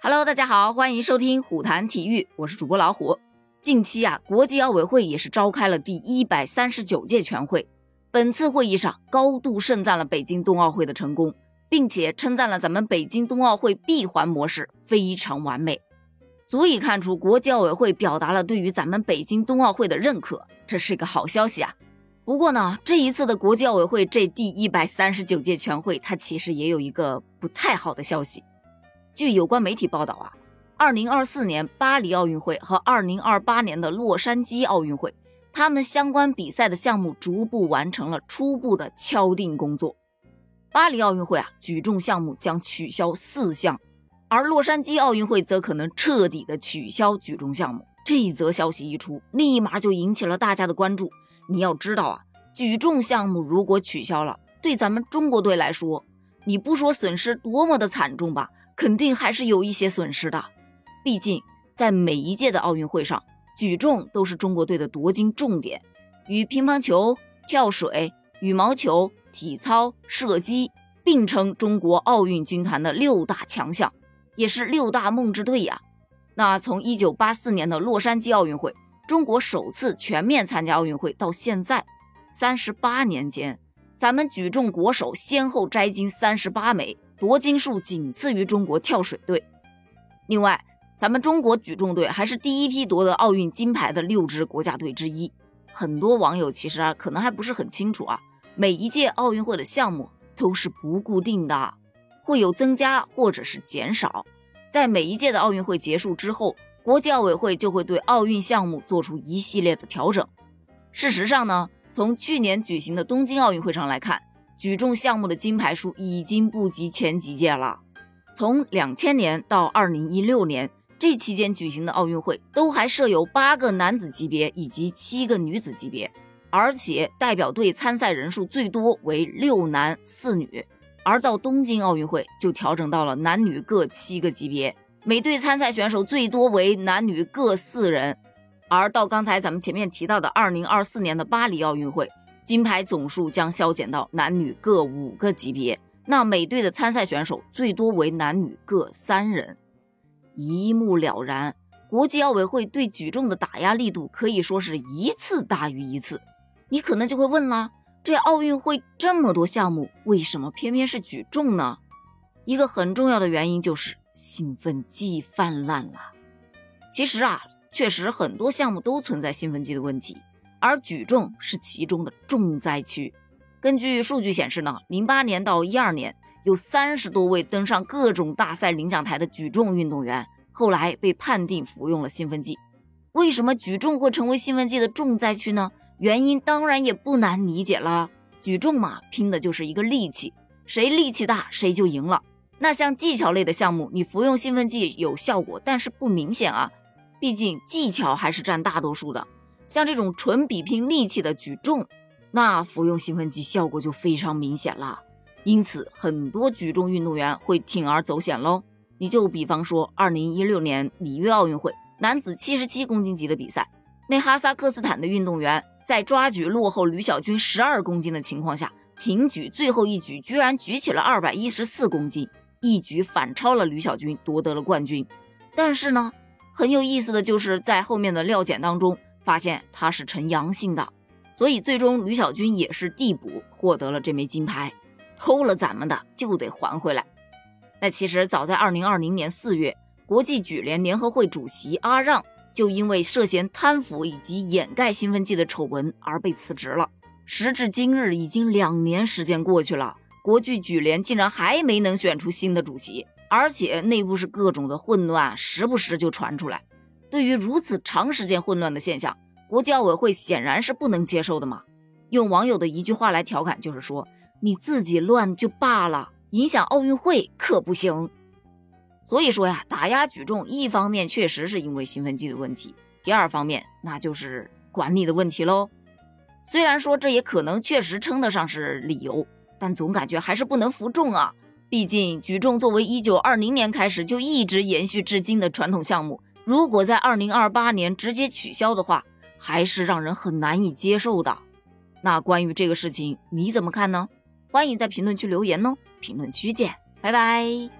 Hello，大家好，欢迎收听虎谈体育，我是主播老虎。近期啊，国际奥委会也是召开了第一百三十九届全会。本次会议上，高度盛赞了北京冬奥会的成功，并且称赞了咱们北京冬奥会闭环模式非常完美，足以看出国际奥委会表达了对于咱们北京冬奥会的认可，这是一个好消息啊。不过呢，这一次的国际奥委会这第一百三十九届全会，它其实也有一个不太好的消息。据有关媒体报道啊，二零二四年巴黎奥运会和二零二八年的洛杉矶奥运会，他们相关比赛的项目逐步完成了初步的敲定工作。巴黎奥运会啊，举重项目将取消四项，而洛杉矶奥运会则可能彻底的取消举重项目。这一则消息一出，立马就引起了大家的关注。你要知道啊，举重项目如果取消了，对咱们中国队来说，你不说损失多么的惨重吧？肯定还是有一些损失的，毕竟在每一届的奥运会上，举重都是中国队的夺金重点，与乒乓球、跳水、羽毛球、体操、射击并称中国奥运军团的六大强项，也是六大梦之队呀。那从一九八四年的洛杉矶奥运会，中国首次全面参加奥运会到现在，三十八年间，咱们举重国手先后摘金三十八枚。夺金数仅次于中国跳水队。另外，咱们中国举重队还是第一批夺得奥运金牌的六支国家队之一。很多网友其实啊，可能还不是很清楚啊，每一届奥运会的项目都是不固定的，会有增加或者是减少。在每一届的奥运会结束之后，国际奥委会就会对奥运项目做出一系列的调整。事实上呢，从去年举行的东京奥运会上来看。举重项目的金牌数已经不及前几届了。从两千年到二零一六年，这期间举行的奥运会都还设有八个男子级别以及七个女子级别，而且代表队参赛人数最多为六男四女。而到东京奥运会就调整到了男女各七个级别，每队参赛选手最多为男女各四人。而到刚才咱们前面提到的二零二四年的巴黎奥运会。金牌总数将削减到男女各五个级别，那每队的参赛选手最多为男女各三人。一目了然，国际奥委会对举重的打压力度可以说是一次大于一次。你可能就会问了，这奥运会这么多项目，为什么偏偏是举重呢？一个很重要的原因就是兴奋剂泛滥了。其实啊，确实很多项目都存在兴奋剂的问题。而举重是其中的重灾区。根据数据显示呢，零八年到一二年，有三十多位登上各种大赛领奖台的举重运动员，后来被判定服用了兴奋剂。为什么举重会成为兴奋剂的重灾区呢？原因当然也不难理解了。举重嘛，拼的就是一个力气，谁力气大，谁就赢了。那像技巧类的项目，你服用兴奋剂有效果，但是不明显啊，毕竟技巧还是占大多数的。像这种纯比拼力气的举重，那服用兴奋剂效果就非常明显了。因此，很多举重运动员会铤而走险喽。你就比方说，二零一六年里约奥运会男子七十七公斤级的比赛，那哈萨克斯坦的运动员在抓举落后吕小军十二公斤的情况下，挺举最后一举居然举起了二百一十四公斤，一举反超了吕小军，夺得了冠军。但是呢，很有意思的就是在后面的料检当中。发现他是呈阳性的，所以最终吕小军也是递补获得了这枚金牌。偷了咱们的就得还回来。那其实早在二零二零年四月，国际举联联合会主席阿让就因为涉嫌贪腐以及掩盖兴奋剂的丑闻而被辞职了。时至今日，已经两年时间过去了，国际举联竟然还没能选出新的主席，而且内部是各种的混乱，时不时就传出来。对于如此长时间混乱的现象，国际奥委会显然是不能接受的嘛。用网友的一句话来调侃，就是说你自己乱就罢了，影响奥运会可不行。所以说呀，打压举重，一方面确实是因为兴奋剂的问题，第二方面那就是管理的问题喽。虽然说这也可能确实称得上是理由，但总感觉还是不能服众啊。毕竟举重作为一九二零年开始就一直延续至今的传统项目。如果在二零二八年直接取消的话，还是让人很难以接受的。那关于这个事情你怎么看呢？欢迎在评论区留言哦。评论区见，拜拜。